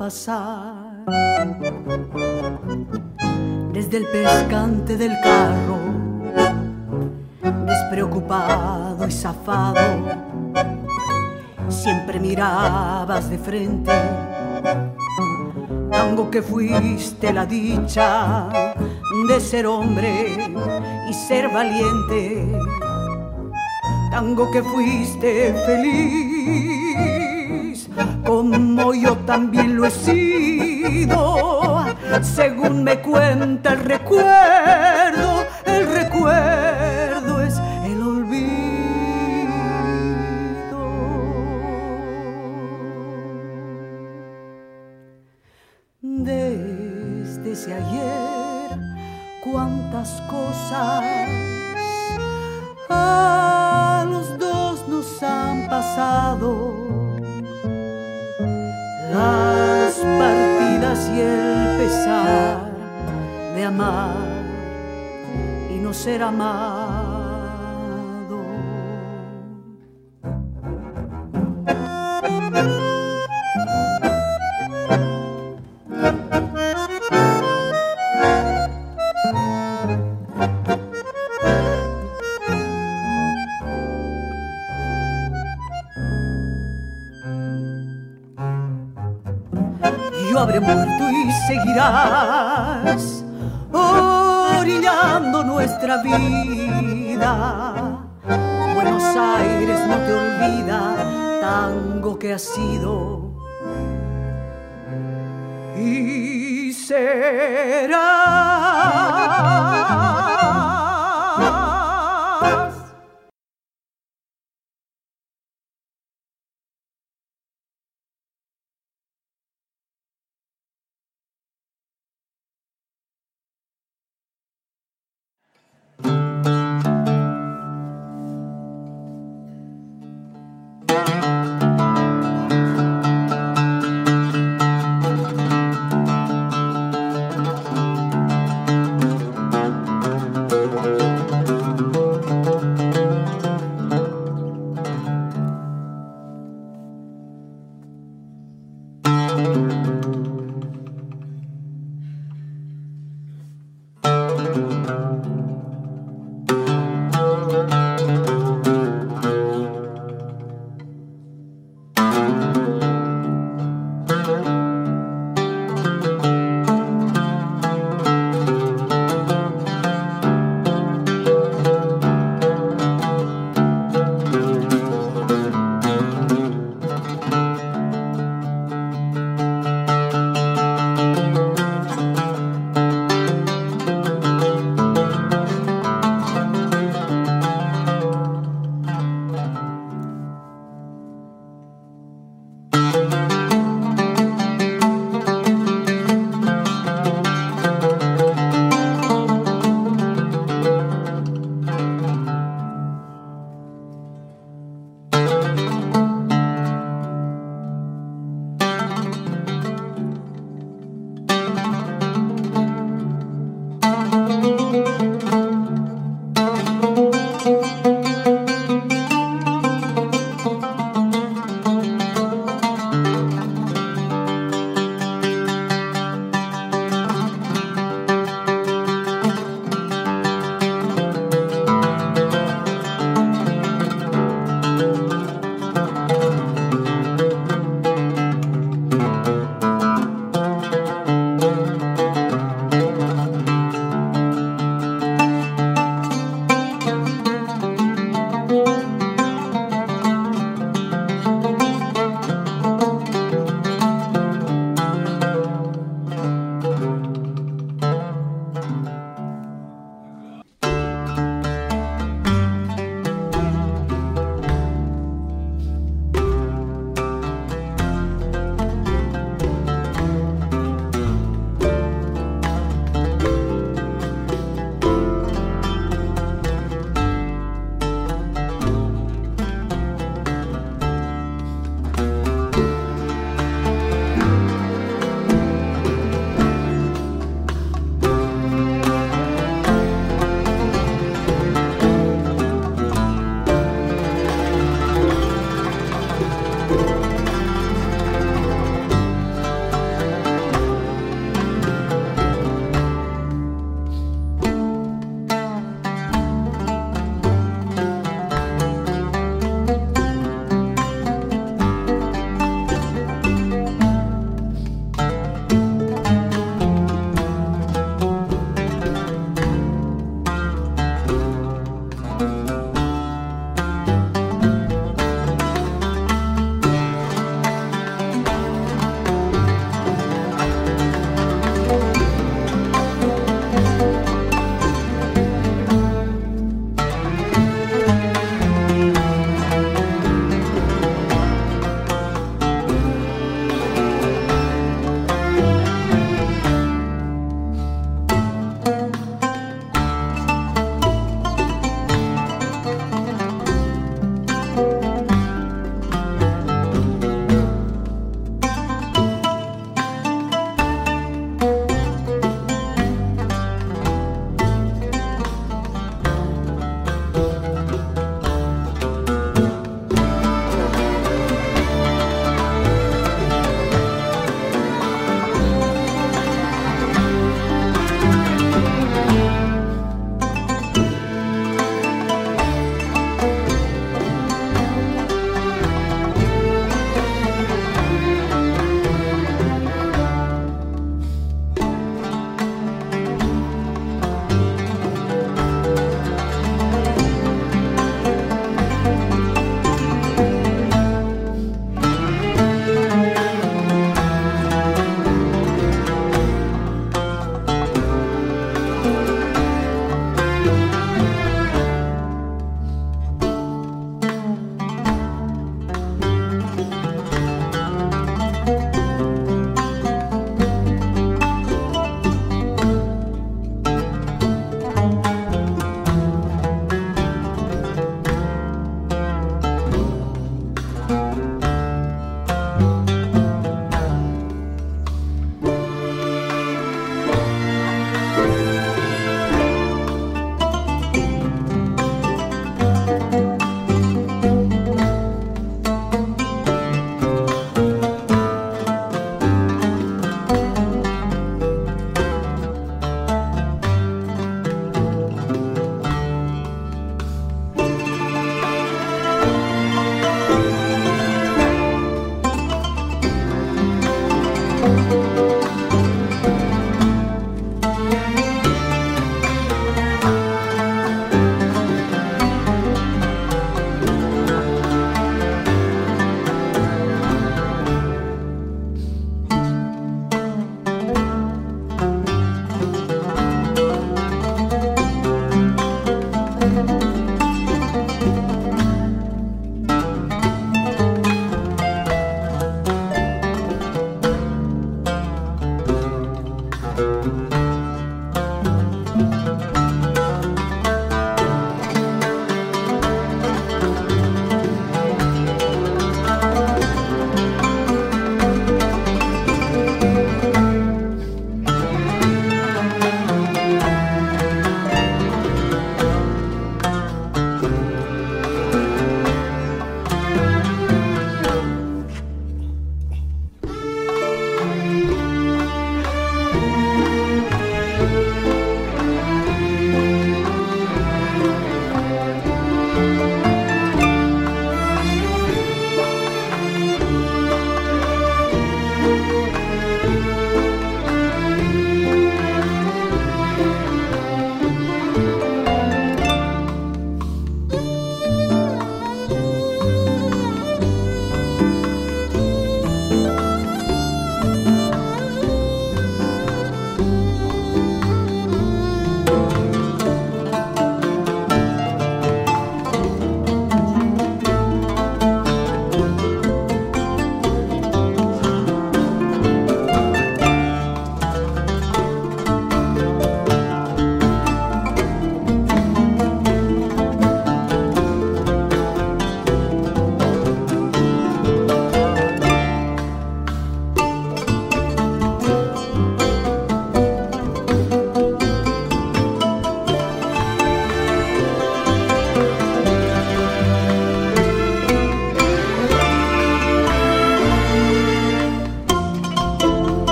pasar. Desde el pescante del carro, despreocupado y zafado, siempre mirabas de frente, tango que fuiste la dicha de ser hombre y ser valiente, tango que fuiste feliz como yo también lo he sido, según me cuenta el recuerdo, mamá. Sido y será.